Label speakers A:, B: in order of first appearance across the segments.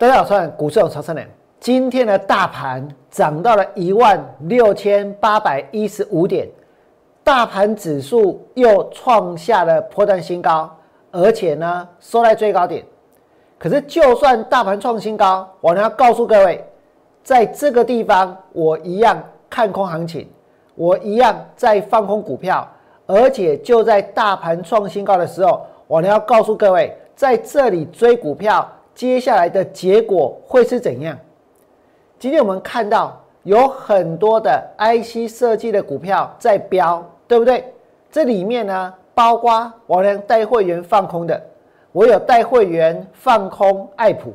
A: 大家好，我是股市有曹生良。今天的大盘涨到了一万六千八百一十五点，大盘指数又创下了破断新高，而且呢收在最高点。可是，就算大盘创新高，我呢要告诉各位，在这个地方我一样看空行情，我一样在放空股票，而且就在大盘创新高的时候，我呢要告诉各位，在这里追股票。接下来的结果会是怎样？今天我们看到有很多的 IC 设计的股票在飙，对不对？这里面呢，包括我连带会员放空的，我有带会员放空爱普，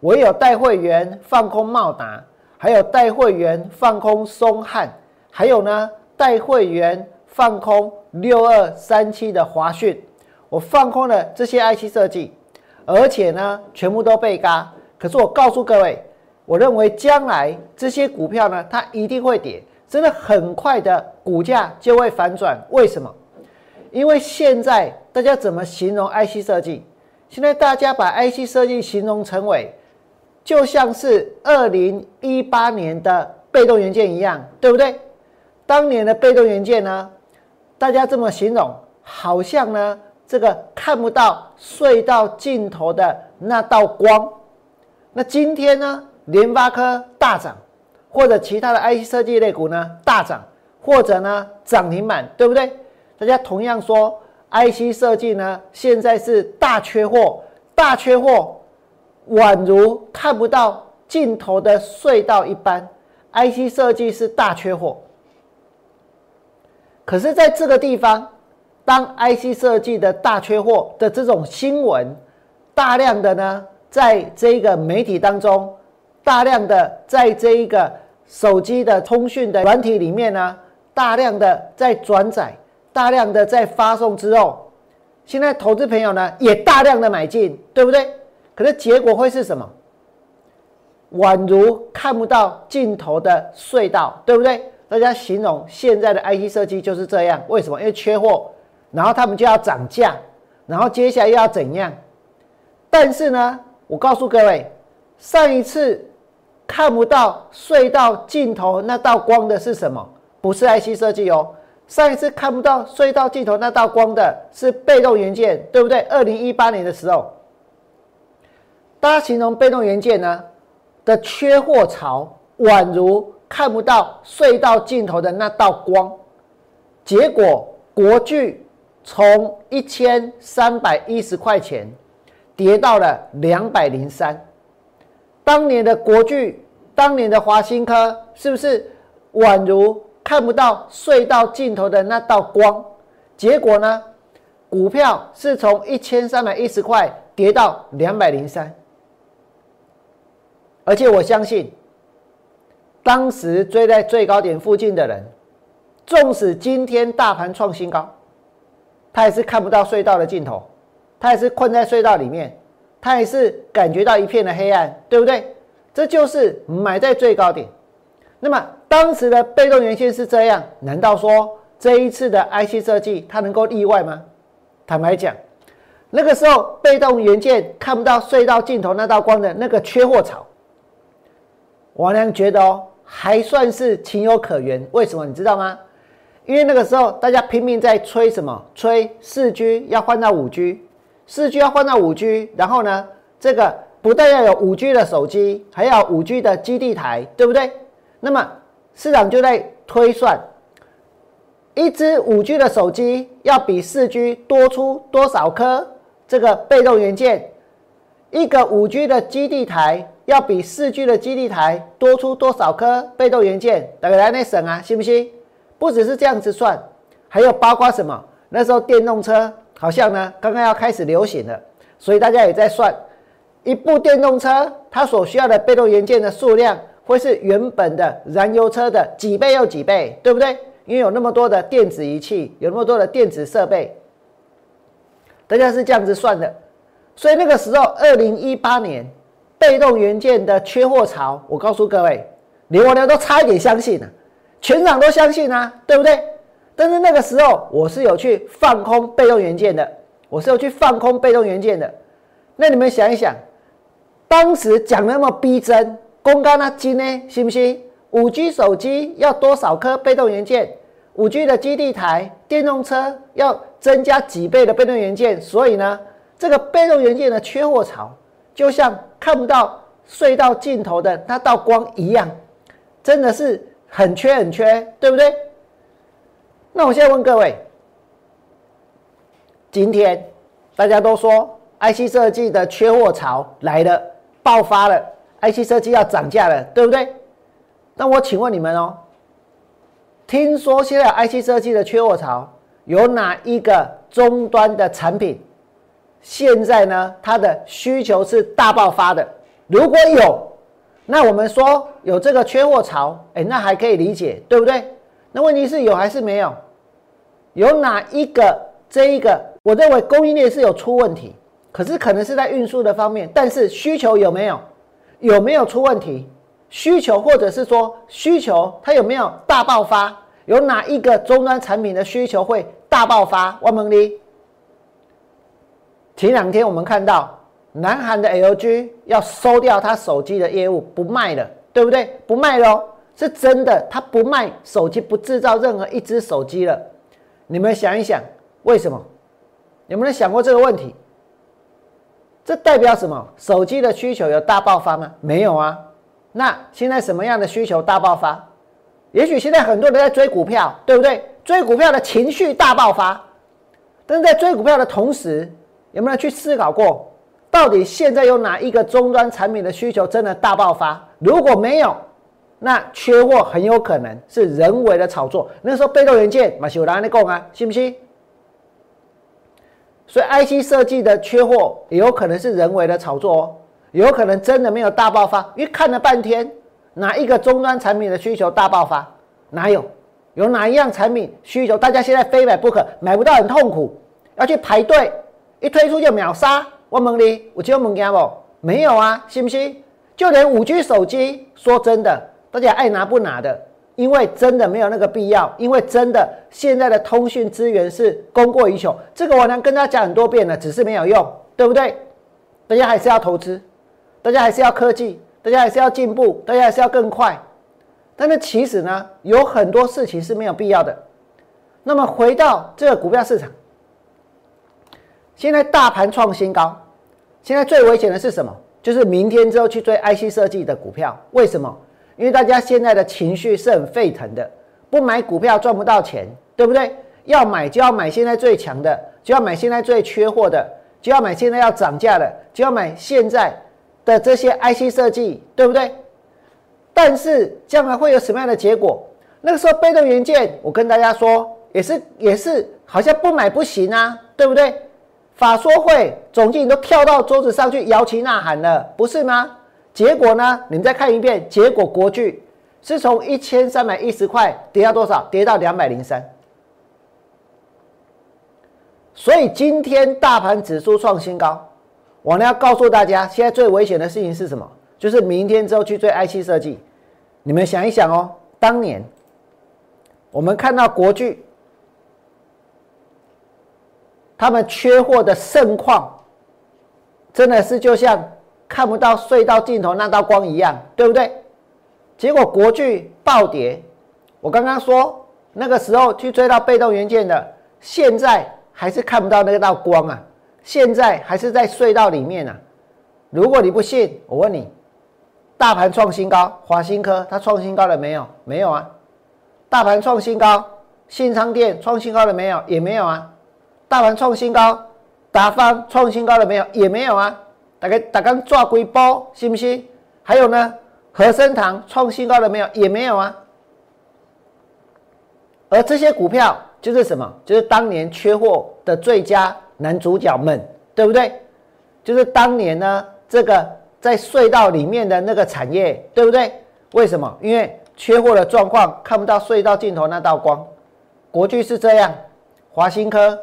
A: 我有带会员放空茂达，还有带会员放空松汉，还有呢带会员放空六二三七的华讯，我放空了这些 IC 设计。而且呢，全部都被嘎。可是我告诉各位，我认为将来这些股票呢，它一定会跌，真的很快的股价就会反转。为什么？因为现在大家怎么形容 IC 设计？现在大家把 IC 设计形容成为，就像是二零一八年的被动元件一样，对不对？当年的被动元件呢，大家这么形容，好像呢。这个看不到隧道尽头的那道光，那今天呢？联发科大涨，或者其他的 IC 设计类股呢大涨，或者呢涨停板，对不对？大家同样说 IC 设计呢现在是大缺货，大缺货，宛如看不到尽头的隧道一般，IC 设计是大缺货。可是，在这个地方。当 IC 设计的大缺货的这种新闻，大量的呢，在这个媒体当中，大量的在这一个手机的通讯的软体里面呢，大量的在转载，大量的在发送之后，现在投资朋友呢也大量的买进，对不对？可是结果会是什么？宛如看不到尽头的隧道，对不对？大家形容现在的 IC 设计就是这样，为什么？因为缺货。然后他们就要涨价，然后接下来又要怎样？但是呢，我告诉各位，上一次看不到隧道尽头那道光的是什么？不是 IC 设计哦。上一次看不到隧道尽头那道光的是被动元件，对不对？二零一八年的时候，大家形容被动元件呢的缺货潮，宛如看不到隧道尽头的那道光。结果国巨。从一千三百一十块钱跌到了两百零三，当年的国巨，当年的华新科，是不是宛如看不到隧道尽头的那道光？结果呢，股票是从一千三百一十块跌到两百零三，而且我相信，当时追在最高点附近的人，纵使今天大盘创新高。他也是看不到隧道的尽头，他也是困在隧道里面，他也是感觉到一片的黑暗，对不对？这就是买在最高点。那么当时的被动元件是这样，难道说这一次的 IC 设计它能够例外吗？坦白讲，那个时候被动元件看不到隧道尽头那道光的那个缺货潮，王良觉得哦还算是情有可原。为什么你知道吗？因为那个时候大家拼命在吹什么？吹四 G 要换到五 G，四 G 要换到五 G，然后呢，这个不但要有五 G 的手机，还要五 G 的基地台，对不对？那么市场就在推算，一支五 G 的手机要比四 G 多出多少颗这个被动元件？一个五 G 的基地台要比四 G 的基地台多出多少颗被动元件？大家来那省啊，信不信？不只是这样子算，还有包括什么？那时候电动车好像呢，刚刚要开始流行了，所以大家也在算，一部电动车它所需要的被动元件的数量，会是原本的燃油车的几倍又几倍，对不对？因为有那么多的电子仪器，有那么多的电子设备，大家是这样子算的。所以那个时候，二零一八年被动元件的缺货潮，我告诉各位，连我都差一点相信了。全场都相信啊，对不对？但是那个时候我是有去放空被动元件的，我是有去放空被动元件的。那你们想一想，当时讲那么逼真，公告那金呢？信不信？五 G 手机要多少颗被动元件？五 G 的基地台，电动车要增加几倍的被动元件，所以呢，这个被动元件的缺货潮，就像看不到隧道尽头的那道光一样，真的是很缺很缺，对不对？那我现在问各位，今天大家都说 IC 设计的缺货潮来了，爆发了，IC 设计要涨价了，对不对？那我请问你们哦，听说现在 IC 设计的缺货潮，有哪一个终端的产品，现在呢它的需求是大爆发的？如果有，那我们说有这个缺货潮，哎，那还可以理解，对不对？那问题是有还是没有？有哪一个这一个，我认为供应链是有出问题，可是可能是在运输的方面，但是需求有没有？有没有出问题？需求，或者是说需求，它有没有大爆发？有哪一个终端产品的需求会大爆发？汪蒙利，前两天我们看到南韩的 LG 要收掉他手机的业务，不卖了，对不对？不卖了，是真的，他不卖手机，不制造任何一只手机了。你们想一想，为什么？有没有想过这个问题？这代表什么？手机的需求有大爆发吗？没有啊。那现在什么样的需求大爆发？也许现在很多人在追股票，对不对？追股票的情绪大爆发，但是在追股票的同时，有没有去思考过，到底现在有哪一个终端产品的需求真的大爆发？如果没有，那缺货很有可能是人为的炒作。那时候被动元件马修拉你讲啊，信不信？所以 IC 设计的缺货也有可能是人为的炒作哦。有可能真的没有大爆发，因为看了半天，哪一个终端产品的需求大爆发？哪有？有哪一样产品需求大家现在非买不可，买不到很痛苦，要去排队，一推出就秒杀？我问你，我就问你不？没有啊，信不信？就连五 G 手机，说真的，大家爱拿不拿的？因为真的没有那个必要，因为真的现在的通讯资源是供过于求，这个我能跟大家讲很多遍了，只是没有用，对不对？大家还是要投资。大家还是要科技，大家还是要进步，大家还是要更快。但是其实呢，有很多事情是没有必要的。那么回到这个股票市场，现在大盘创新高，现在最危险的是什么？就是明天之后去追 IC 设计的股票。为什么？因为大家现在的情绪是很沸腾的，不买股票赚不到钱，对不对？要买就要买现在最强的，就要买现在最缺货的，就要买现在要涨价的，就要买现在。的这些 IC 设计，对不对？但是将来会有什么样的结果？那个时候被动元件，我跟大家说，也是也是，好像不买不行啊，对不对？法说会总经理都跳到桌子上去摇旗呐喊了，不是吗？结果呢？你们再看一遍，结果国巨是从一千三百一十块跌到多少？跌到两百零三。所以今天大盘指数创新高。我呢要告诉大家，现在最危险的事情是什么？就是明天之后去追 IC 设计。你们想一想哦，当年我们看到国巨他们缺货的盛况，真的是就像看不到隧道尽头那道光一样，对不对？结果国巨暴跌。我刚刚说那个时候去追到被动元件的，现在还是看不到那道光啊。现在还是在隧道里面呢。如果你不信，我问你：大盘创新高，华新科它创新高了没有？没有啊。大盘创新高，信昌店创新高了没有？也没有啊。大盘创新高，达方创新高了没有？也没有啊。大概大概抓龟包，信不信？还有呢，和生堂创新高了没有？也没有啊。而这些股票就是什么？就是当年缺货的最佳。男主角们，对不对？就是当年呢，这个在隧道里面的那个产业，对不对？为什么？因为缺货的状况，看不到隧道尽头那道光。国巨是这样，华新科、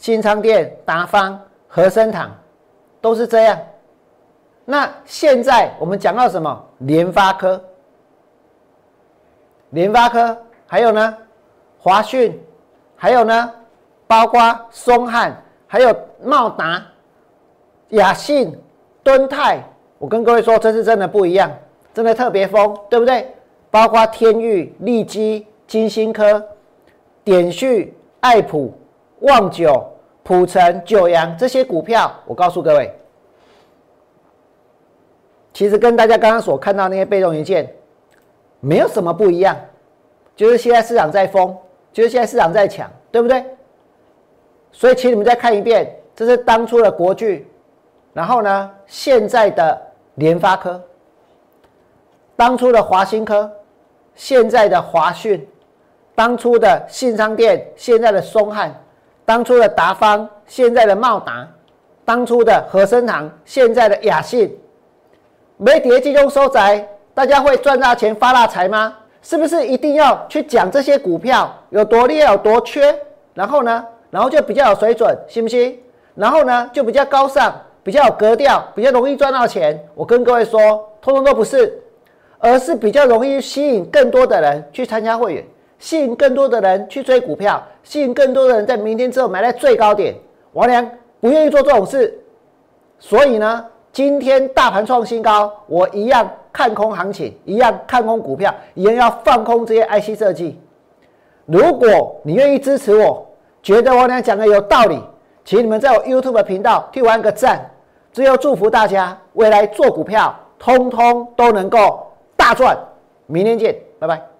A: 新昌店、达方、和生堂都是这样。那现在我们讲到什么？联发科、联发科，还有呢，华讯，还有呢，包括松汉。还有茂达、雅信、敦泰我跟各位说，这次真的不一样，真的特别疯，对不对？包括天域、利基、金星科、点旭、爱普、旺九、普成、九阳这些股票，我告诉各位，其实跟大家刚刚所看到那些被动元件没有什么不一样，就是现在市场在疯，就是现在市场在抢，对不对？所以，请你们再看一遍，这是当初的国巨，然后呢，现在的联发科，当初的华新科，现在的华讯，当初的信商店，现在的松汉，当初的达方，现在的茂达，当初的和生堂，现在的雅信，没跌集中收窄，大家会赚大钱发大财吗？是不是一定要去讲这些股票有多厉害有多缺？然后呢？然后就比较有水准，信不信？然后呢，就比较高尚，比较有格调，比较容易赚到钱。我跟各位说，通通都不是，而是比较容易吸引更多的人去参加会员，吸引更多的人去追股票，吸引更多的人在明天之后买在最高点。王良不愿意做这种事，所以呢，今天大盘创新高，我一样看空行情，一样看空股票，一样要放空这些 IC 设计。如果你愿意支持我。觉得我俩讲的有道理，请你们在我 YouTube 频道替我按个赞。最后祝福大家未来做股票，通通都能够大赚。明天见，拜拜。